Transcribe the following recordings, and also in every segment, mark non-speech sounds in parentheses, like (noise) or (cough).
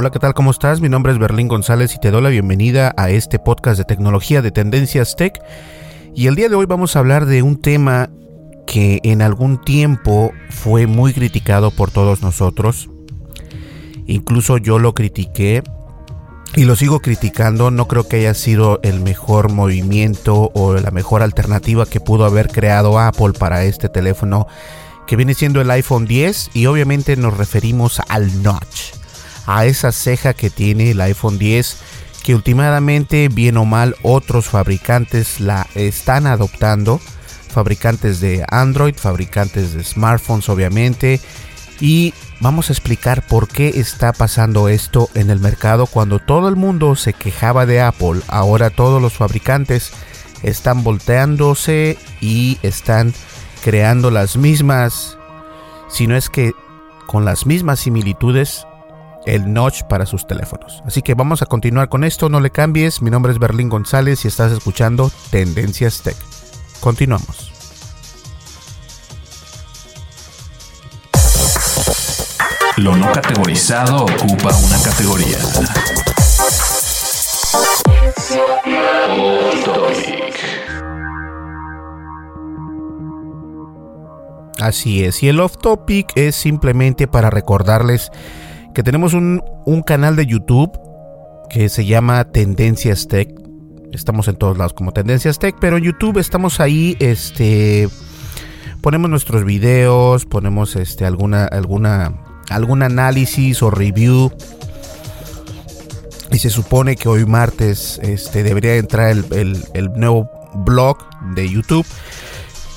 Hola, ¿qué tal? ¿Cómo estás? Mi nombre es Berlín González y te doy la bienvenida a este podcast de tecnología de Tendencias Tech. Y el día de hoy vamos a hablar de un tema que en algún tiempo fue muy criticado por todos nosotros. Incluso yo lo critiqué y lo sigo criticando. No creo que haya sido el mejor movimiento o la mejor alternativa que pudo haber creado Apple para este teléfono que viene siendo el iPhone 10 y obviamente nos referimos al notch, a esa ceja que tiene el iPhone 10 que últimamente bien o mal otros fabricantes la están adoptando fabricantes de Android, fabricantes de smartphones obviamente. Y vamos a explicar por qué está pasando esto en el mercado cuando todo el mundo se quejaba de Apple. Ahora todos los fabricantes están volteándose y están creando las mismas, si no es que con las mismas similitudes, el notch para sus teléfonos. Así que vamos a continuar con esto, no le cambies. Mi nombre es Berlín González y estás escuchando Tendencias Tech. Continuamos. Lo no categorizado ocupa una categoría. Así es, y el off topic es simplemente para recordarles que tenemos un, un canal de YouTube que se llama Tendencias Tech. Estamos en todos lados como Tendencias Tech, pero en YouTube estamos ahí, este, ponemos nuestros videos, ponemos este alguna alguna algún análisis o review. Y se supone que hoy martes este, debería entrar el, el, el nuevo blog de YouTube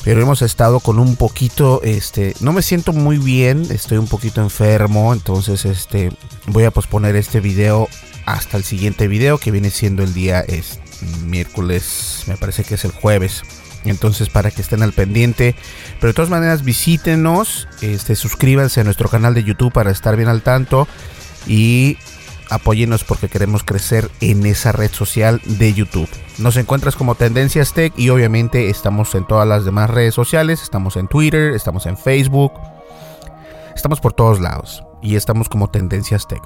pero hemos estado con un poquito, este, no me siento muy bien, estoy un poquito enfermo, entonces este, voy a posponer este video hasta el siguiente video que viene siendo el día es, miércoles, me parece que es el jueves. Entonces para que estén al pendiente. Pero de todas maneras visítenos, este, suscríbanse a nuestro canal de YouTube para estar bien al tanto. Y apóyenos porque queremos crecer en esa red social de YouTube. Nos encuentras como Tendencias Tech y obviamente estamos en todas las demás redes sociales. Estamos en Twitter, estamos en Facebook. Estamos por todos lados y estamos como Tendencias Tech.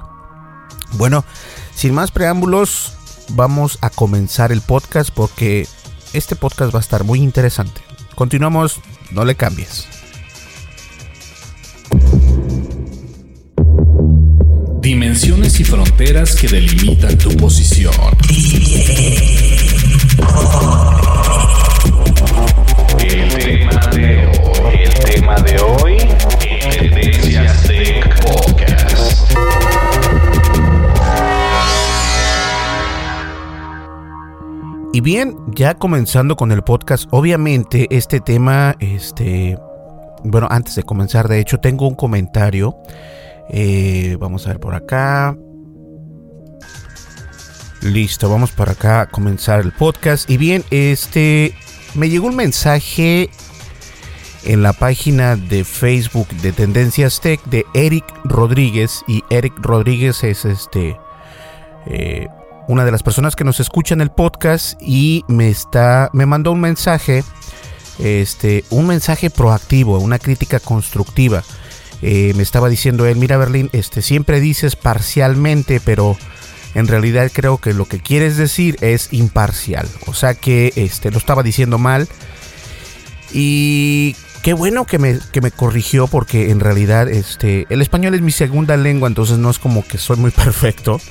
Bueno, sin más preámbulos, vamos a comenzar el podcast porque este podcast va a estar muy interesante. Continuamos, no le cambies. Dimensiones y fronteras que delimitan tu posición. El tema de hoy, el tema de hoy, Tendencias Tech Podcast. Y bien, ya comenzando con el podcast, obviamente este tema, este, bueno, antes de comenzar, de hecho, tengo un comentario eh, vamos a ver por acá. Listo, vamos para acá a comenzar el podcast. Y bien, este, me llegó un mensaje en la página de Facebook de Tendencias Tech de Eric Rodríguez. Y Eric Rodríguez es este eh, una de las personas que nos escucha en el podcast y me está. me mandó un mensaje. Este, un mensaje proactivo, una crítica constructiva. Eh, me estaba diciendo él, mira Berlín, este, siempre dices parcialmente, pero en realidad creo que lo que quieres decir es imparcial. O sea que este, lo estaba diciendo mal. Y qué bueno que me, que me corrigió porque en realidad este, el español es mi segunda lengua, entonces no es como que soy muy (laughs) perfecto.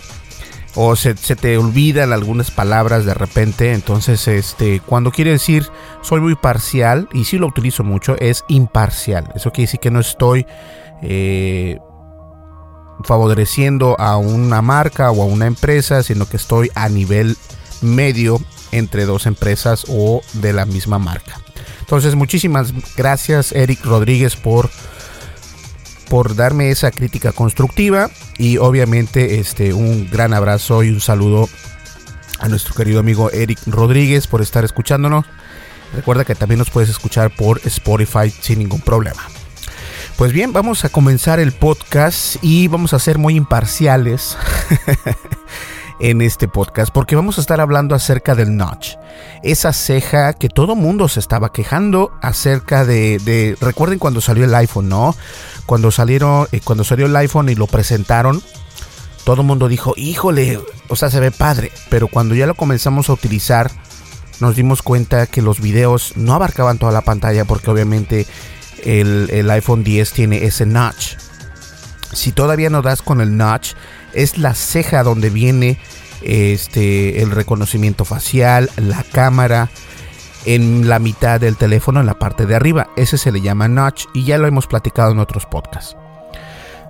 O se, te olvidan algunas palabras de repente. Entonces, este, cuando quiere decir soy muy parcial, y si lo utilizo mucho, es imparcial. Eso quiere decir que no estoy eh, favoreciendo a una marca o a una empresa, sino que estoy a nivel medio entre dos empresas o de la misma marca. Entonces, muchísimas gracias Eric Rodríguez por, por darme esa crítica constructiva y obviamente este, un gran abrazo y un saludo a nuestro querido amigo Eric Rodríguez por estar escuchándonos. Recuerda que también nos puedes escuchar por Spotify sin ningún problema. Pues bien, vamos a comenzar el podcast y vamos a ser muy imparciales (laughs) en este podcast porque vamos a estar hablando acerca del notch. Esa ceja que todo mundo se estaba quejando acerca de, recuerden cuando salió el iPhone, ¿no? Cuando salieron eh, cuando salió el iPhone y lo presentaron, todo el mundo dijo, "Híjole, o sea, se ve padre", pero cuando ya lo comenzamos a utilizar nos dimos cuenta que los videos no abarcaban toda la pantalla porque obviamente el, el iPhone 10 tiene ese notch. Si todavía no das con el notch, es la ceja donde viene este, el reconocimiento facial, la cámara, en la mitad del teléfono, en la parte de arriba. Ese se le llama notch y ya lo hemos platicado en otros podcasts.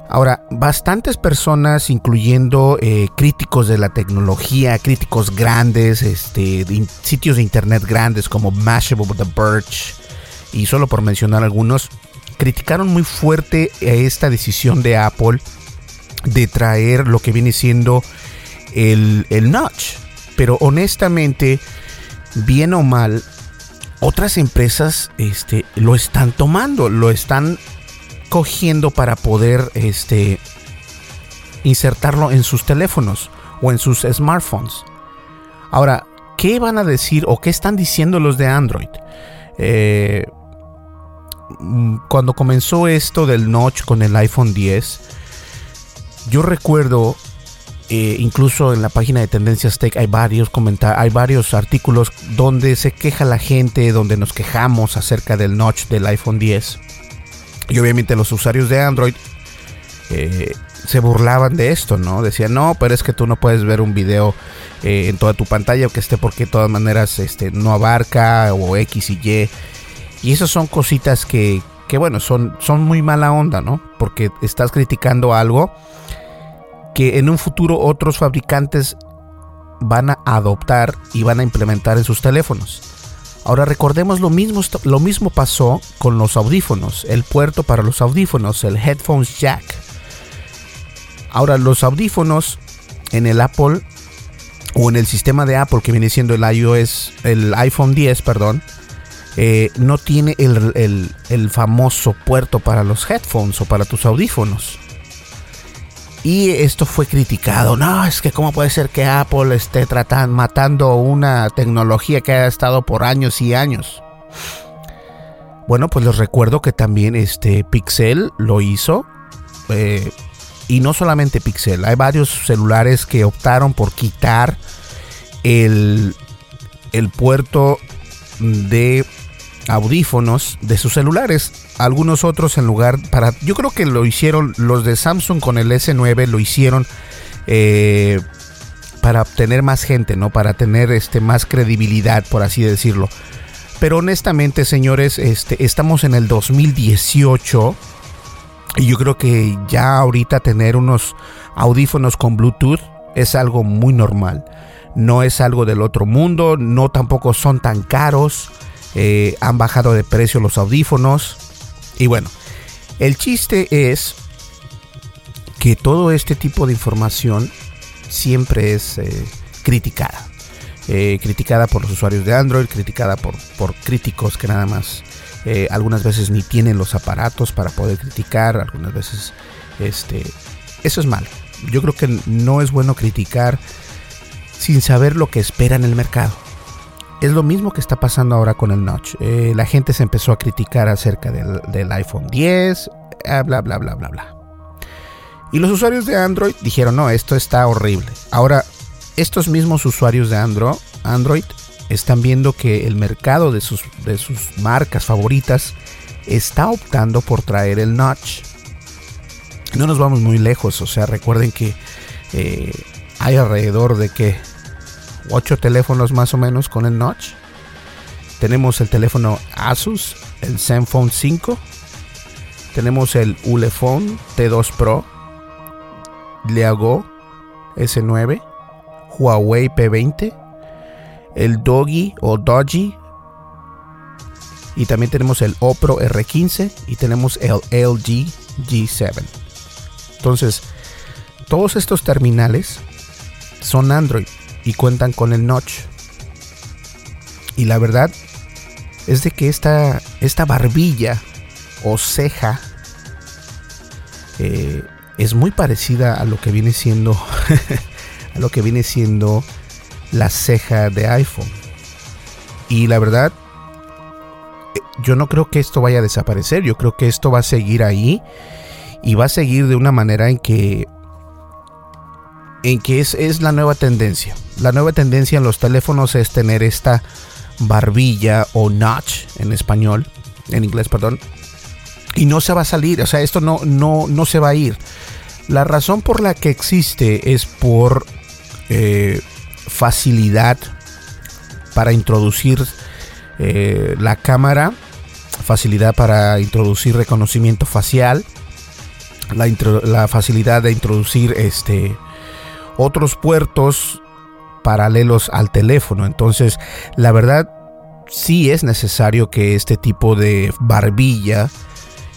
Ahora, bastantes personas, incluyendo eh, críticos de la tecnología, críticos grandes, este, sitios de internet grandes como Mashable, The Birch, y solo por mencionar algunos, criticaron muy fuerte esta decisión de Apple de traer lo que viene siendo el, el notch. Pero honestamente, bien o mal, otras empresas este, lo están tomando, lo están cogiendo para poder este, insertarlo en sus teléfonos o en sus smartphones. Ahora, ¿qué van a decir o qué están diciendo los de Android? Eh, cuando comenzó esto del notch con el iPhone 10, yo recuerdo, eh, incluso en la página de Tendencias Tech hay varios comentarios, hay varios artículos donde se queja la gente, donde nos quejamos acerca del notch del iPhone 10. Y obviamente los usuarios de Android eh, se burlaban de esto, ¿no? Decían, no, pero es que tú no puedes ver un video eh, en toda tu pantalla o que esté porque de todas maneras este, no abarca o X y Y. Y esas son cositas que, que bueno, son, son muy mala onda, ¿no? Porque estás criticando algo que en un futuro otros fabricantes van a adoptar y van a implementar en sus teléfonos. Ahora recordemos lo mismo, lo mismo pasó con los audífonos, el puerto para los audífonos, el headphones jack. Ahora los audífonos en el Apple o en el sistema de Apple que viene siendo el iOS, el iPhone 10, perdón, eh, no tiene el, el famoso puerto para los headphones o para tus audífonos. Y esto fue criticado. No, es que cómo puede ser que Apple esté tratando, matando una tecnología que ha estado por años y años. Bueno, pues les recuerdo que también este Pixel lo hizo. Eh, y no solamente Pixel, hay varios celulares que optaron por quitar el, el puerto de audífonos de sus celulares. Algunos otros en lugar para... Yo creo que lo hicieron los de Samsung con el S9, lo hicieron eh, para obtener más gente, ¿no? Para tener este, más credibilidad, por así decirlo. Pero honestamente, señores, este, estamos en el 2018 y yo creo que ya ahorita tener unos audífonos con Bluetooth es algo muy normal. no es algo del otro mundo, no tampoco son tan caros, eh, han bajado de precio los audífonos. Y bueno, el chiste es que todo este tipo de información siempre es eh, criticada. Eh, criticada por los usuarios de Android, criticada por, por críticos que nada más algunas veces ni tienen los aparatos para poder criticar, algunas veces este, eso es malo. Yo creo que no es bueno criticar sin saber lo que espera en el mercado. Es lo mismo que está pasando ahora con el Notch. Eh, la gente se empezó a criticar acerca del, iPhone 10, eh, bla, bla, bla, bla, bla. Y los usuarios de Android dijeron, no, esto está horrible. Ahora, estos mismos usuarios de Android, están viendo que el mercado de sus, de sus marcas favoritas está optando por traer el Notch. No nos vamos muy lejos, o sea, recuerden que eh, hay alrededor de que 8 teléfonos más o menos con el notch. Tenemos el teléfono Asus, el Zenfone 5. Tenemos el Ulefone T2 Pro, Leago S9, Huawei P20, el Dogi o Doji. Y también tenemos el Opro R15 y tenemos el LG G7. Entonces, todos estos terminales son Android y cuentan con el notch. Y la verdad es de que esta, esta barbilla o ceja eh, es muy parecida a lo que viene siendo (laughs) a lo que viene siendo la ceja de iPhone. Y la verdad, eh, yo no creo que esto vaya a desaparecer. Yo creo que esto va a seguir ahí y va a seguir de una manera en que en que es, es la nueva tendencia. La nueva tendencia en los teléfonos es tener esta barbilla o notch en español, en inglés, perdón. Y no se va a salir, o sea, esto no, no, no se va a ir. La razón por la que existe es por eh, facilidad para introducir eh, la cámara, facilidad para introducir reconocimiento facial, la, la facilidad de introducir este otros puertos paralelos al teléfono. Entonces, la verdad, sí es necesario que este tipo de barbilla,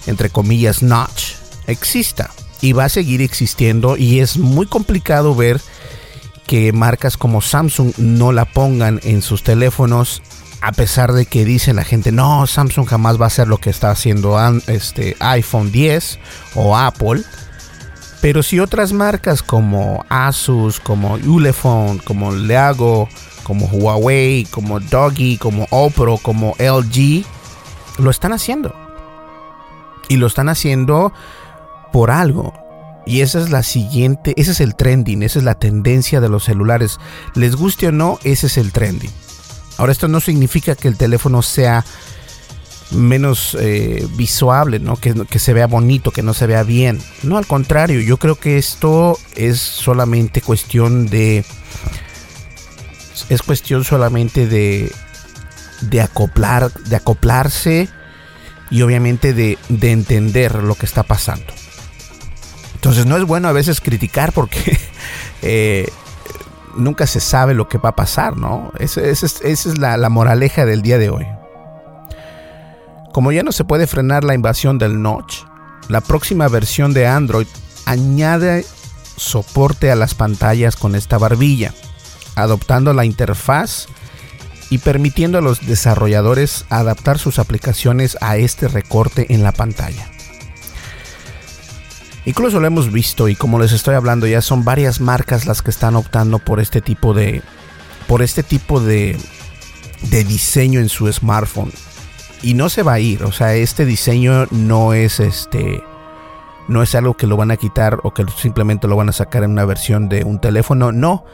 entre comillas, notch, exista. Y va a seguir existiendo y es muy complicado ver que marcas como Samsung no la pongan en sus teléfonos a pesar de que dice la gente, no, Samsung jamás va a hacer lo que está haciendo este iPhone 10 o Apple. Pero si otras marcas como Asus, como Ulefone, como Leago, como Huawei, como Doggy, como Opro, como LG, lo están haciendo. Y lo están haciendo por algo. Y esa es la siguiente, ese es el trending, esa es la tendencia de los celulares. Les guste o no, ese es el trending. Ahora esto no significa que el teléfono sea menos eh, visual, ¿no? Que, que, se vea bonito, que no se vea bien. No, al contrario, yo creo que esto es solamente cuestión de... Es cuestión solamente de, de acoplar, de acoplarse y obviamente de, de entender lo que está pasando. Entonces no es bueno a veces criticar porque (laughs) eh, nunca se sabe lo que va a pasar, ¿no? Esa, es la, la moraleja del día de hoy. Como ya no se puede frenar la invasión del notch, la próxima versión de Android añade soporte a las pantallas con esta barbilla, adoptando la interfaz y permitiendo a los desarrolladores adaptar sus aplicaciones a este recorte en la pantalla. Incluso lo hemos visto y como les estoy hablando ya son varias marcas las que están optando por este tipo de por este tipo de de diseño en su smartphone y no se va a ir. O sea, este diseño no es este. No es algo que lo van a quitar o que simplemente lo van a sacar en una versión de un teléfono. No,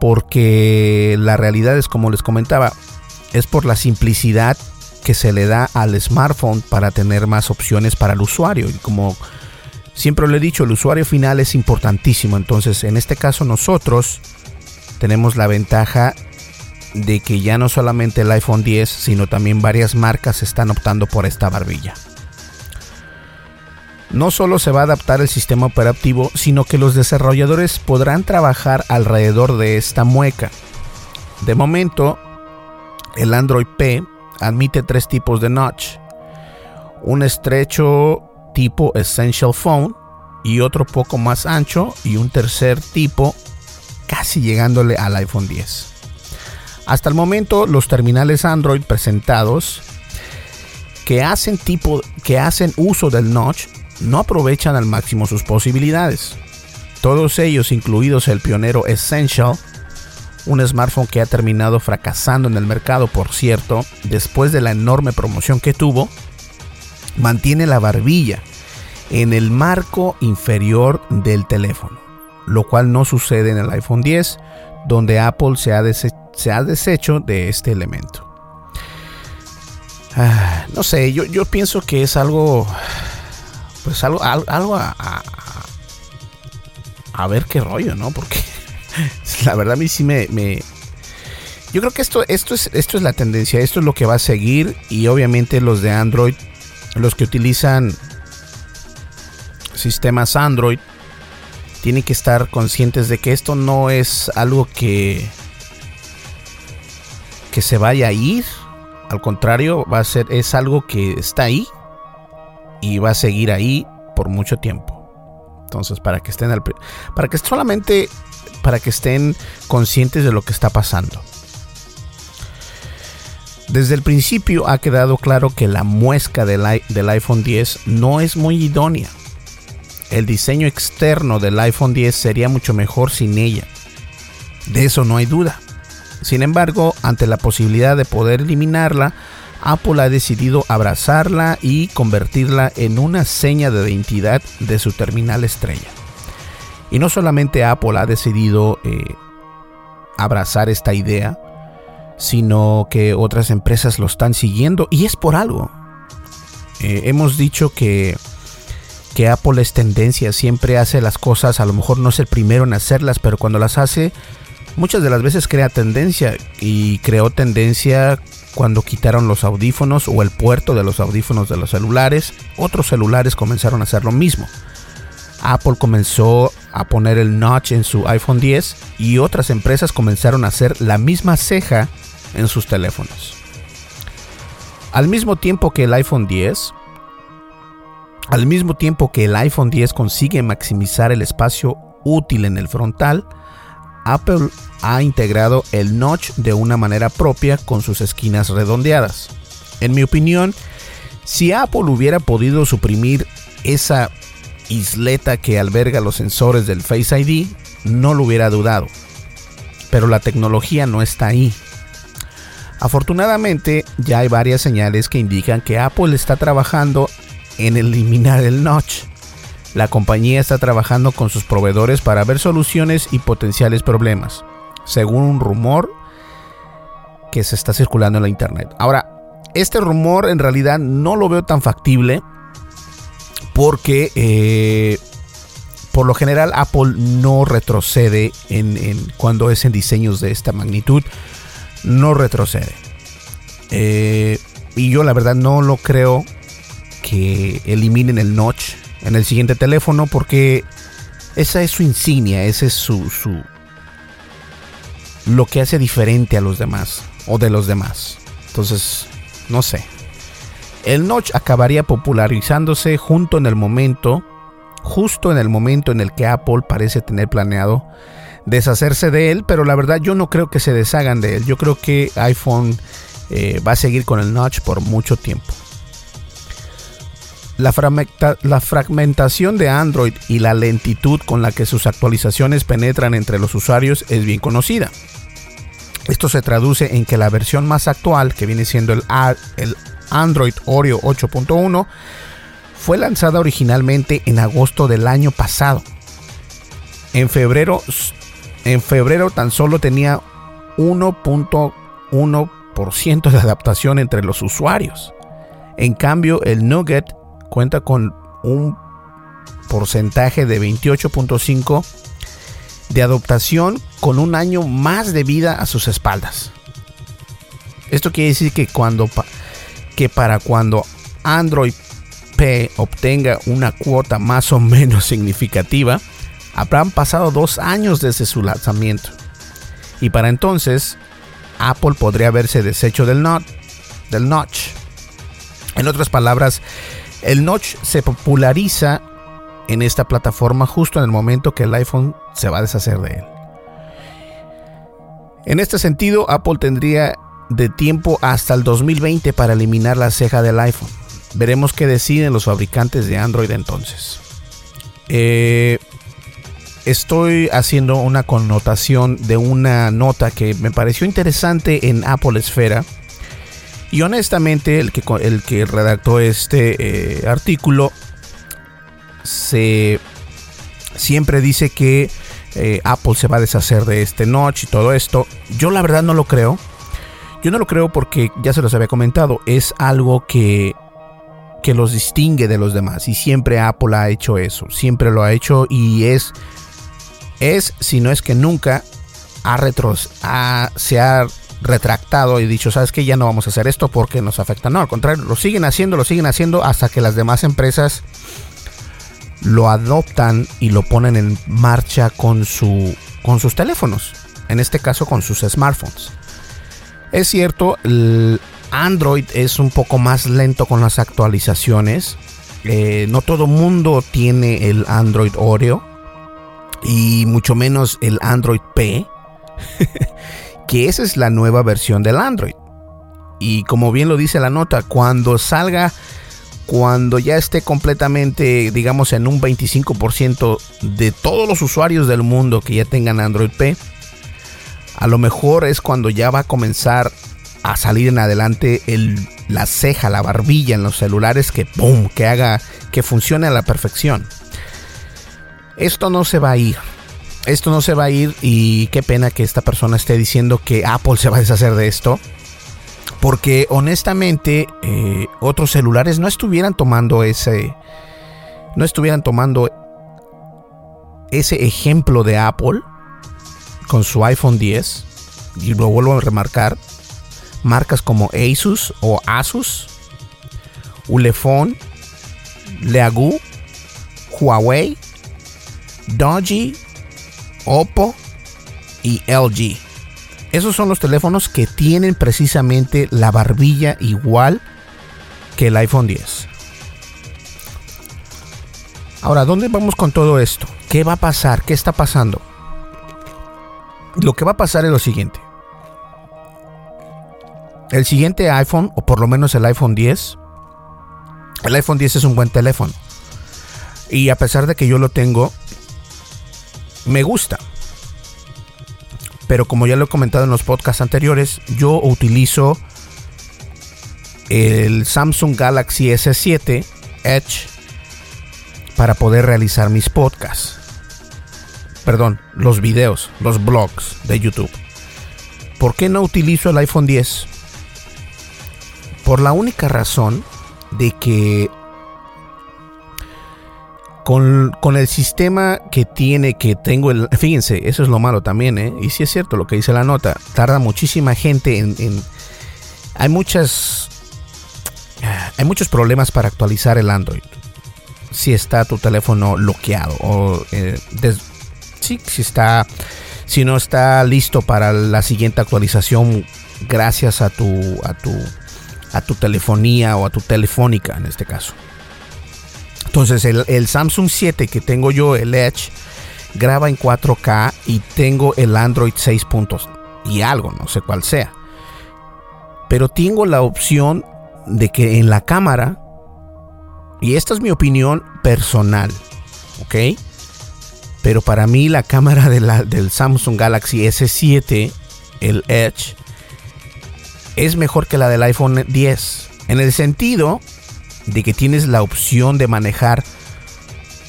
porque la realidad es como les comentaba, es por la simplicidad que se le da al smartphone para tener más opciones para el usuario. Y como siempre lo he dicho, el usuario final es importantísimo. Entonces, en este caso nosotros tenemos la ventaja de que ya no solamente el iPhone 10, sino también varias marcas están optando por esta barbilla. No solo se va a adaptar el sistema operativo, sino que los desarrolladores podrán trabajar alrededor de esta mueca. De momento, el Android P admite tres tipos de notch. Un estrecho tipo Essential Phone y otro poco más ancho y un tercer tipo casi llegándole al iPhone 10. Hasta el momento los terminales Android presentados que hacen tipo que hacen uso del notch no aprovechan al máximo sus posibilidades. Todos ellos, incluidos el pionero Essential, un smartphone que ha terminado fracasando en el mercado, por cierto, después de la enorme promoción que tuvo, mantiene la barbilla en el marco inferior del teléfono, lo cual no sucede en el iPhone 10, donde Apple se ha, deshecho de este elemento. Ah, no sé, yo, yo, pienso que es algo, pues algo, algo, a, ver qué rollo, ¿no? Porque (laughs) la verdad a mí sí me, me, yo creo que esto, esto, es, esto es la tendencia, esto es lo que va a seguir y obviamente los de Android, los que utilizan sistemas Android, tienen que estar conscientes de que esto no es algo que, que se vaya a ir. Al contrario, va a ser, es algo que está ahí y va a seguir ahí por mucho tiempo. Entonces, para que estén al, para que solamente para que estén conscientes de lo que está pasando. Desde el principio ha quedado claro que la muesca del, del iPhone 10 no es muy idónea el diseño externo del iPhone 10 sería mucho mejor sin ella. De eso no hay duda. Sin embargo, ante la posibilidad de poder eliminarla, Apple ha decidido abrazarla y convertirla en una seña de identidad de su terminal estrella. Y no solamente Apple ha decidido eh, abrazar esta idea, sino que otras empresas lo están siguiendo y es por algo. Eh, hemos dicho que que Apple es tendencia, siempre hace las cosas, a lo mejor no es el primero en hacerlas, pero cuando las hace, muchas de las veces crea tendencia y creó tendencia cuando quitaron los audífonos o el puerto de los audífonos de los celulares, otros celulares comenzaron a hacer lo mismo. Apple comenzó a poner el notch en su iPhone 10 y otras empresas comenzaron a hacer la misma ceja en sus teléfonos. Al mismo tiempo que el iPhone 10 al mismo tiempo que el iPhone 10 consigue maximizar el espacio útil en el frontal, Apple ha integrado el notch de una manera propia con sus esquinas redondeadas. En mi opinión, si Apple hubiera podido suprimir esa isleta que alberga los sensores del Face ID, no lo hubiera dudado. Pero la tecnología no está ahí. Afortunadamente, ya hay varias señales que indican que Apple está trabajando en eliminar el notch. La compañía está trabajando con sus proveedores para ver soluciones y potenciales problemas, según un rumor que se está circulando en la internet. Ahora, este rumor en realidad no lo veo tan factible porque eh, por lo general Apple no retrocede en, cuando es en diseños de esta magnitud, no retrocede. Eh, y yo la verdad no lo creo que eliminen el notch en el siguiente teléfono porque esa es su insignia, ese es su, su lo que hace diferente a los demás o de los demás. Entonces, no sé. El notch acabaría popularizándose junto en el momento, justo en el momento en el que Apple parece tener planeado deshacerse de él, pero la verdad yo no creo que se deshagan de él. Yo creo que iPhone eh, va a seguir con el notch por mucho tiempo. La, fragmentación de Android y la lentitud con la que sus actualizaciones penetran entre los usuarios es bien conocida. Esto se traduce en que la versión más actual, que viene siendo el, Android Oreo 8.1, fue lanzada originalmente en agosto del año pasado. En febrero, en febrero tan solo tenía 1.1% de adaptación entre los usuarios. En cambio, el Nugget cuenta con un porcentaje de 28.5 de adoptación con un año más de vida a sus espaldas. Esto quiere decir que cuando que para cuando Android P obtenga una cuota más o menos (laughs) significativa, habrán pasado dos años desde su lanzamiento. Y para entonces, Apple podría haberse deshecho del, del notch. En otras palabras, el notch se populariza en esta plataforma justo en el momento que el iPhone se va a deshacer de él. En este sentido, Apple tendría de tiempo hasta el 2020 para eliminar la ceja del iPhone. Veremos qué deciden los fabricantes de Android entonces. Eh, estoy haciendo una connotación de una nota que me pareció interesante en Apple Esfera. Y honestamente, el que, el que redactó este eh, artículo se siempre dice que eh, Apple se va a deshacer de este notch y todo esto. Yo la verdad no lo creo. Yo no lo creo porque ya se los había comentado. Es algo que que los distingue de los demás y siempre Apple ha hecho eso, siempre lo ha hecho y es es si no es que nunca ha retros se ha retractado y dicho, sabes que ya no vamos a hacer esto porque nos afecta. No, al contrario, lo siguen haciendo, lo siguen haciendo hasta que las demás empresas lo adoptan y lo ponen en marcha con, su, con sus teléfonos, en este caso con sus smartphones. Es cierto, el Android es un poco más lento con las actualizaciones. Eh, no todo mundo tiene el Android Oreo y mucho menos el Android P, (laughs) que esa es la nueva versión del Android. Y como bien lo dice la nota, cuando salga cuando ya esté completamente, digamos, en un 25% de todos los usuarios del mundo que ya tengan Android P, a lo mejor es cuando ya va a comenzar a salir en adelante el, la ceja, la barbilla en los celulares que ¡pum! que haga que funcione a la perfección. Esto no se va a ir. Esto no se va a ir y qué pena que esta persona esté diciendo que Apple se va a deshacer de esto porque honestamente eh, otros celulares no estuvieran tomando ese, no estuvieran tomando ese ejemplo de Apple con su iPhone 10, y lo vuelvo a remarcar, marcas como Asus o Asus, Ulefone, Leagu, Huawei, Doji, Oppo y LG. Esos son los teléfonos que tienen precisamente la barbilla igual que el iPhone 10. Ahora, ¿dónde vamos con todo esto? ¿Qué va a pasar? ¿Qué está pasando? Lo que va a pasar es lo siguiente. El siguiente iPhone, o por lo menos el iPhone 10, el iPhone 10 es un buen teléfono. Y a pesar de que yo lo tengo, me gusta. Pero como ya lo he comentado en los podcasts anteriores, yo utilizo el Samsung Galaxy S7 Edge para poder realizar mis podcasts. Perdón, los videos, los blogs de YouTube. ¿Por qué no utilizo el iPhone 10? Por la única razón de que con, el sistema que tiene, que tengo el... Fíjense, eso es lo malo también, ¿eh? Y si es cierto lo que dice la nota, tarda muchísima gente en... hay muchas... Hay muchos problemas para actualizar el Android. Si está tu teléfono bloqueado o... Eh, sí, si está... Si no está listo para la siguiente actualización gracias a tu... A tu a tu telefonía o a tu telefónica en este caso. Entonces el, Samsung 7 que tengo yo, el Edge, graba en 4K y tengo el Android 6 puntos y algo, no sé cuál sea. Pero tengo la opción de que en la cámara, y esta es mi opinión personal, ¿ok? Pero para mí la cámara del Samsung Galaxy S7, el Edge, es mejor que la del iPhone 10. En el sentido de que tienes la opción de manejar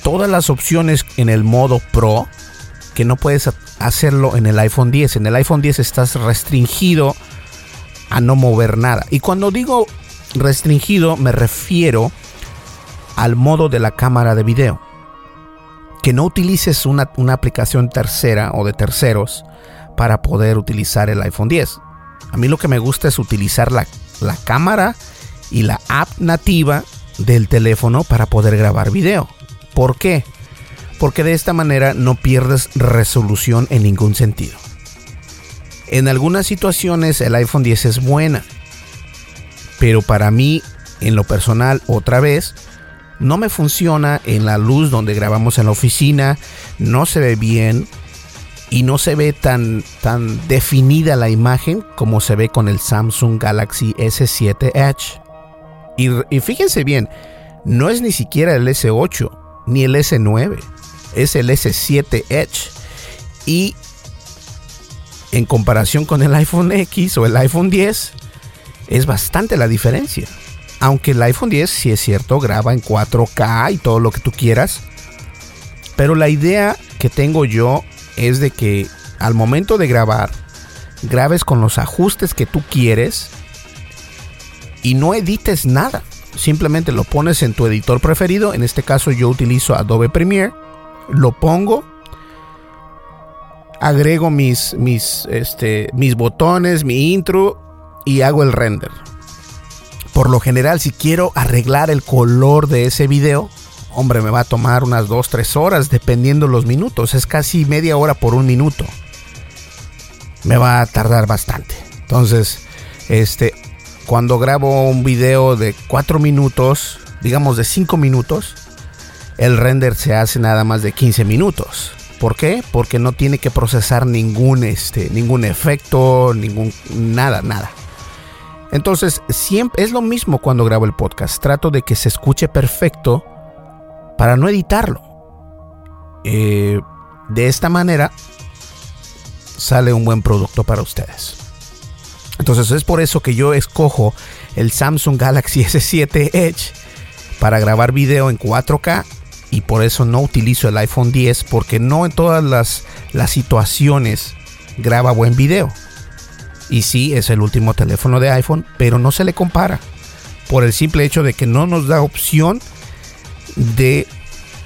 todas las opciones en el modo Pro que no puedes hacerlo en el iPhone 10. En el iPhone 10 estás restringido a no mover nada. Y cuando digo restringido me refiero al modo de la cámara de video. Que no utilices una, aplicación tercera o de terceros para poder utilizar el iPhone 10. A mí lo que me gusta es utilizar la, la cámara y la app nativa del teléfono para poder grabar video. ¿Por qué? Porque de esta manera no pierdes resolución en ningún sentido. En algunas situaciones el iPhone 10 es buena, pero para mí, en lo personal, otra vez, no me funciona en la luz donde grabamos en la oficina, no se ve bien y no se ve tan, tan definida la imagen como se ve con el Samsung Galaxy S7 Edge. Y, fíjense bien, no es ni siquiera el S8 ni el S9, es el S7 Edge. Y en comparación con el iPhone X o el iPhone 10, es bastante la diferencia. Aunque el iPhone 10, si es cierto, graba en 4K y todo lo que tú quieras. Pero la idea que tengo yo es de que al momento de grabar, grabes con los ajustes que tú quieres y no edites nada. Simplemente lo pones en tu editor preferido. En este caso yo utilizo Adobe Premiere. Lo pongo. Agrego mis, mis, este, mis botones, mi intro y hago el render. Por lo general, si quiero arreglar el color de ese video, hombre, me va a tomar unas 2-3 horas dependiendo los minutos. Es casi media hora por un minuto. Me va a tardar bastante. Entonces, este, cuando grabo un video de 4 minutos, digamos de 5 minutos, el render se hace nada más de 15 minutos. ¿Por qué? Porque no tiene que procesar ningún, este, ningún efecto, ningún, nada, nada. Entonces, siempre es lo mismo cuando grabo el podcast. Trato de que se escuche perfecto para no editarlo. Eh, de esta manera sale un buen producto para ustedes. Entonces es por eso que yo escojo el Samsung Galaxy S7 Edge para grabar video en 4K y por eso no utilizo el iPhone 10 porque no en todas las, las situaciones graba buen video. Y sí, es el último teléfono de iPhone, pero no se le compara. Por el simple hecho de que no nos da opción de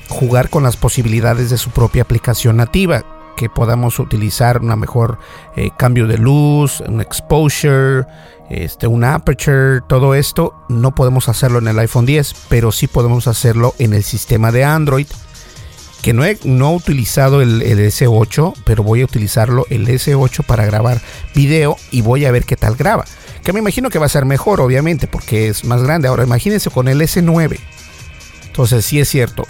jugar con las posibilidades de su propia aplicación nativa. Que podamos utilizar una mejor eh, cambio de luz, un exposure, este, aperture, todo esto. No podemos hacerlo en el iPhone 10, pero sí podemos hacerlo en el sistema de Android que no he, no utilizado el, S8, pero voy a utilizarlo el S8 para grabar video y voy a ver qué tal graba. Que me imagino que va a ser mejor, obviamente, porque es más grande. Ahora imagínense con el S9. Entonces sí es cierto,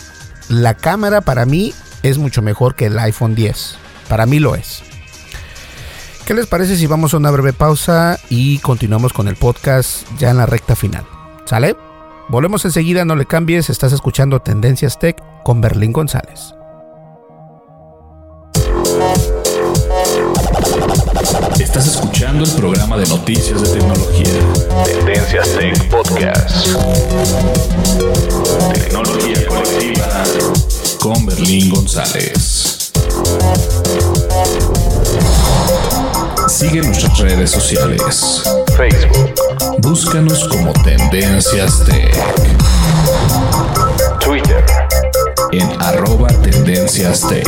la cámara para mí es mucho mejor que el iPhone 10. Para mí lo es. ¿Qué les parece si vamos a una breve pausa y continuamos con el podcast ya en la recta final? ¿Sale? Volvemos enseguida, no le cambies, estás escuchando Tendencias Tech con Berlín González. Estás escuchando el programa de noticias de tecnología. Tendencias Tech Podcast. Tecnología colectiva con Berlín González. Sigue nuestras redes sociales. Facebook. Búscanos como Tendencias Tech. Twitter. En arroba Tendencias Tech.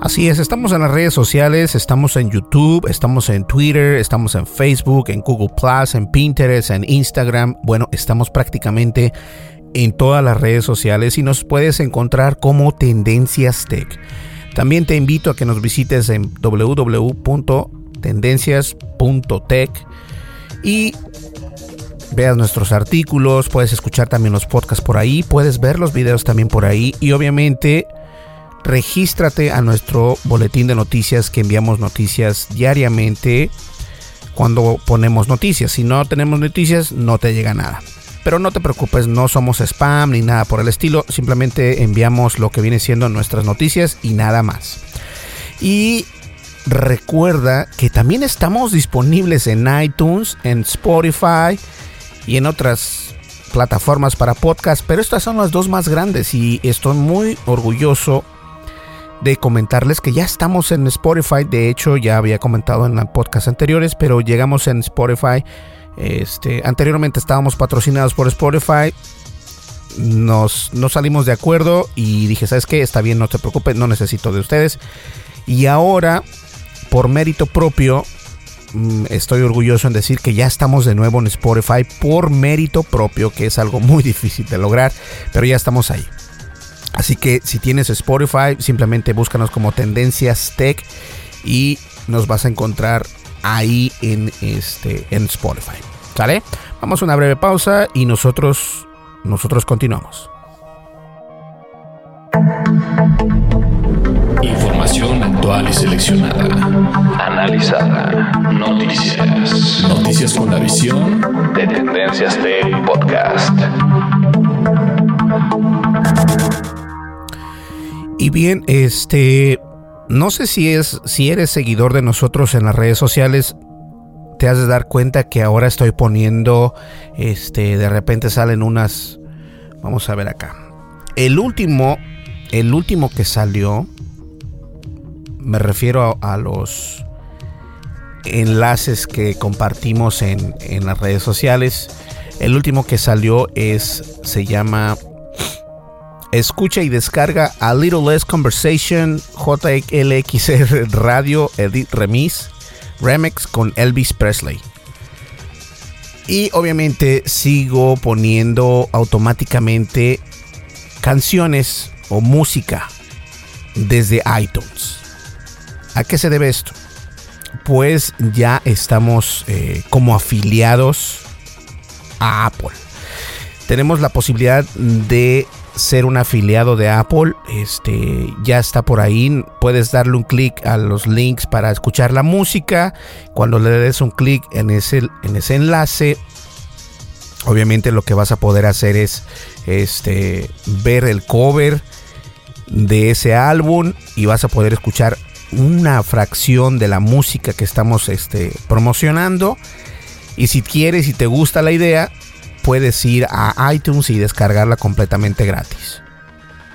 Así es, estamos en las redes sociales, estamos en YouTube, estamos en Twitter, estamos en Facebook, en Google Plus, en Pinterest, en Instagram. Bueno, estamos prácticamente en todas las redes sociales y nos puedes encontrar como Tendencias Tech. También te invito a que nos visites en www.tendencias.tech y veas nuestros artículos, puedes escuchar también los podcasts por ahí, puedes ver los videos también por ahí y obviamente regístrate a nuestro boletín de noticias que enviamos noticias diariamente cuando ponemos noticias. Si no tenemos noticias, no te llega nada. Pero no te preocupes, no somos spam ni nada por el estilo. Simplemente enviamos lo que viene siendo nuestras noticias y nada más. Y recuerda que también estamos disponibles en iTunes, en Spotify y en otras plataformas para podcast. Pero estas son las dos más grandes y estoy muy orgulloso de comentarles que ya estamos en Spotify. De hecho, ya había comentado en podcast anteriores, pero llegamos en Spotify. Este, anteriormente estábamos patrocinados por Spotify. Nos, nos salimos de acuerdo y dije, ¿sabes qué? Está bien, no te preocupes, no necesito de ustedes. Y ahora, por mérito propio, mm, estoy orgulloso en decir que ya estamos de nuevo en Spotify por mérito propio, que es algo muy (laughs) difícil de lograr, pero ya estamos ahí. Así que si tienes Spotify, simplemente búscanos como Tendencias Tech y nos vas a encontrar ahí en este en Spotify. ¿Sale? Vamos a una breve pausa y nosotros nosotros continuamos. Información actual y seleccionada. Analizada. Noticias. Noticias con la visión de Tendencias Tech Podcast. Y bien, este, no sé si es, si eres seguidor de nosotros en las redes sociales, te has de dar cuenta que ahora estoy poniendo, este, de repente salen unas, vamos a ver acá. El último, el último que salió, me refiero a, los enlaces que compartimos en, en las redes sociales. El último que salió es, se llama Escucha y descarga A Little Less Conversation JLXR Radio Edit Remix Remix con Elvis Presley. Y obviamente sigo poniendo automáticamente canciones o música desde iTunes. ¿A qué se debe esto? Pues ya estamos eh, como afiliados a Apple. Tenemos la posibilidad de ser un afiliado de Apple, este ya está por ahí. Puedes darle un clic a los links para escuchar la música. Cuando le des un clic en ese, en ese enlace, obviamente lo que vas a poder hacer es este, ver el cover de ese álbum y vas a poder escuchar una fracción de la música que estamos este, promocionando. Y si quieres y te gusta la idea, puedes ir a iTunes y descargarla completamente gratis.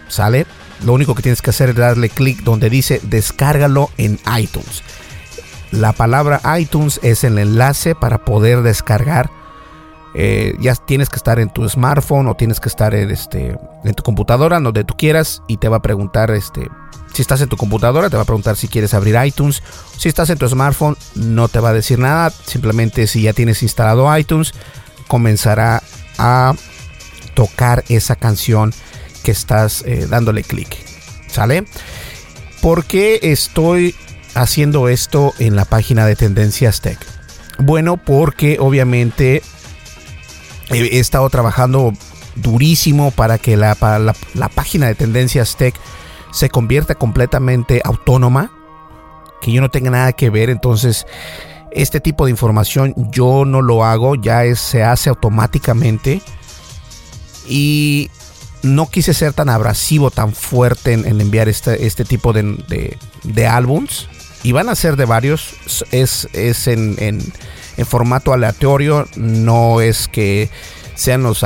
¿Sale? Lo único que tienes que hacer es darle clic donde dice descárgalo en iTunes. La palabra iTunes es el enlace para poder descargar. Eh, ya tienes que estar en tu smartphone o tienes que estar en, este, en tu computadora, donde tú quieras, y te va a preguntar, este, si estás en tu computadora, te va a preguntar si quieres abrir iTunes. Si estás en tu smartphone, no te va a decir nada. Simplemente si ya tienes instalado iTunes, comenzará a tocar esa canción que estás eh, dándole clic. ¿Sale? ¿Por qué estoy haciendo esto en la página de Tendencias Tech? Bueno, porque obviamente he estado trabajando durísimo para que la, la, la página de Tendencias Tech se convierta completamente autónoma, que yo no tenga nada que ver. Entonces, este tipo de información yo no lo hago, ya se hace automáticamente. Y no quise ser tan abrasivo, tan fuerte en, enviar este, este tipo de, de, álbums. Y van a ser de varios. Es, es en, en, formato aleatorio. No es que sean los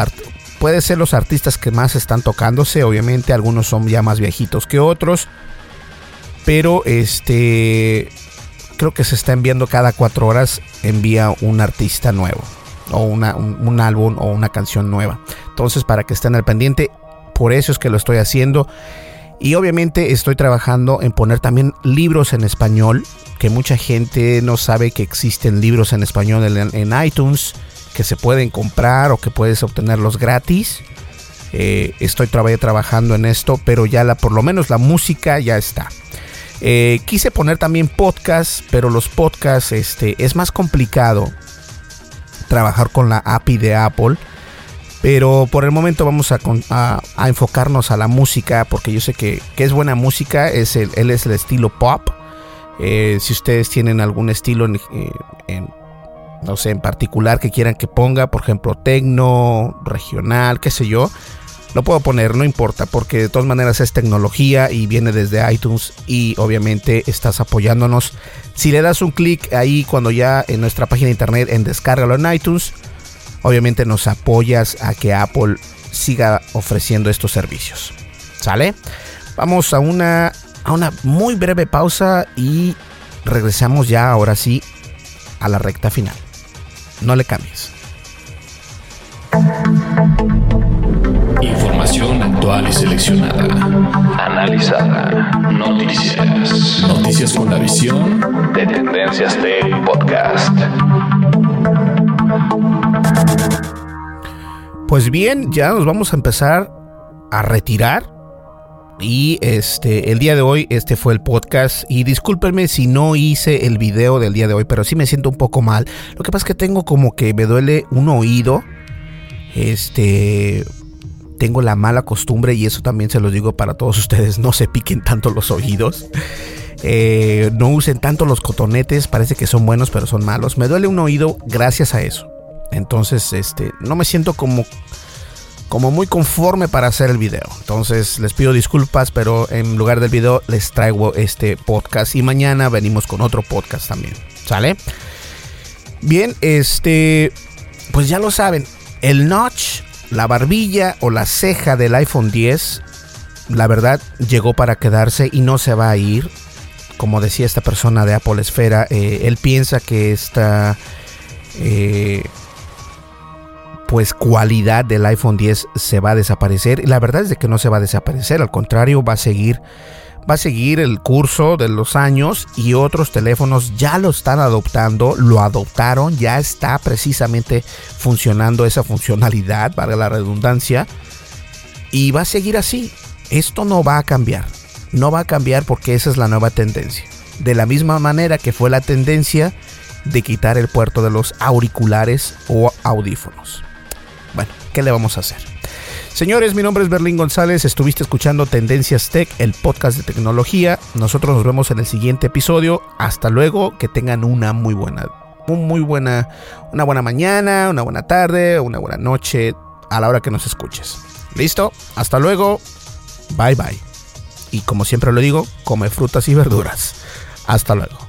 puede ser los artistas que más están tocándose. Obviamente, algunos son ya más viejitos que otros. Pero este creo que se está enviando cada cuatro horas, envía un artista nuevo o una, un, álbum o una canción nueva. Entonces, para que estén al pendiente, por eso es que lo estoy haciendo. Y obviamente estoy trabajando en poner también libros en español, que mucha gente no sabe que existen libros en español en, iTunes, que se pueden comprar o que puedes obtenerlos gratis. Eh, estoy trabajando en esto, pero ya la, por lo menos la música ya está. Eh, quise poner también podcast, pero los podcasts este, es más complicado trabajar con la API de Apple. Pero por el momento vamos a, enfocarnos a la música, porque yo sé que, es buena música, es el, él es el estilo pop. Eh, si ustedes tienen algún estilo en, eh, en, no sé, en particular que quieran que ponga, por ejemplo, tecno, regional, qué sé yo, lo puedo poner, no importa, porque de todas maneras es tecnología y viene desde iTunes y obviamente estás apoyándonos. Si le das un clic ahí cuando ya en nuestra página de internet en descárgalo en iTunes, obviamente nos apoyas a que Apple siga ofreciendo estos servicios. ¿Sale? Vamos a una, a una muy breve pausa y regresamos ya ahora sí a la recta final. No le cambies. Información actual y seleccionada. Analizada. Noticias. Noticias con la visión de Tendencias Tech Podcast. Pues bien, ya nos vamos a empezar a retirar. Y este, el día de hoy, este fue el podcast. Y discúlpenme si no hice el video del día de hoy, pero sí me siento un poco mal. Lo que pasa es que tengo como que me duele un oído. Este. Tengo la mala costumbre, y eso también se los digo para todos ustedes: no se piquen tanto los oídos. Eh, no usen tanto los cotonetes, parece que son buenos, pero son malos. Me duele un oído gracias a eso. Entonces, este, no me siento como como muy conforme para hacer el video. Entonces les pido disculpas, pero en lugar del video les traigo este podcast y mañana venimos con otro podcast también. ¿Sale? Bien, este, pues ya lo saben, el notch, la barbilla o la ceja del iPhone 10, la verdad llegó para quedarse y no se va a ir. Como decía esta persona de Apple Esfera, eh, él piensa que esta... Eh, pues cualidad del iPhone 10 se va a desaparecer. La verdad es de que no se va a desaparecer, al contrario, va a seguir va a seguir el curso de los años y otros teléfonos ya lo están adoptando, lo adoptaron, ya está precisamente funcionando esa funcionalidad, para la redundancia, y va a seguir así. Esto no va a cambiar, no va a cambiar porque esa es la nueva tendencia. De la misma manera que fue la tendencia de quitar el puerto de los auriculares o audífonos. Bueno, ¿qué le vamos a hacer? Señores, mi nombre es Berlín González, estuviste escuchando Tendencias Tech, el podcast de tecnología. Nosotros nos vemos en el siguiente episodio. Hasta luego, que tengan una muy buena, muy buena, una buena mañana, una buena tarde, una buena noche a la hora que nos escuches. ¿Listo? Hasta luego. Bye bye. Y como siempre lo digo, come frutas y verduras. Hasta luego.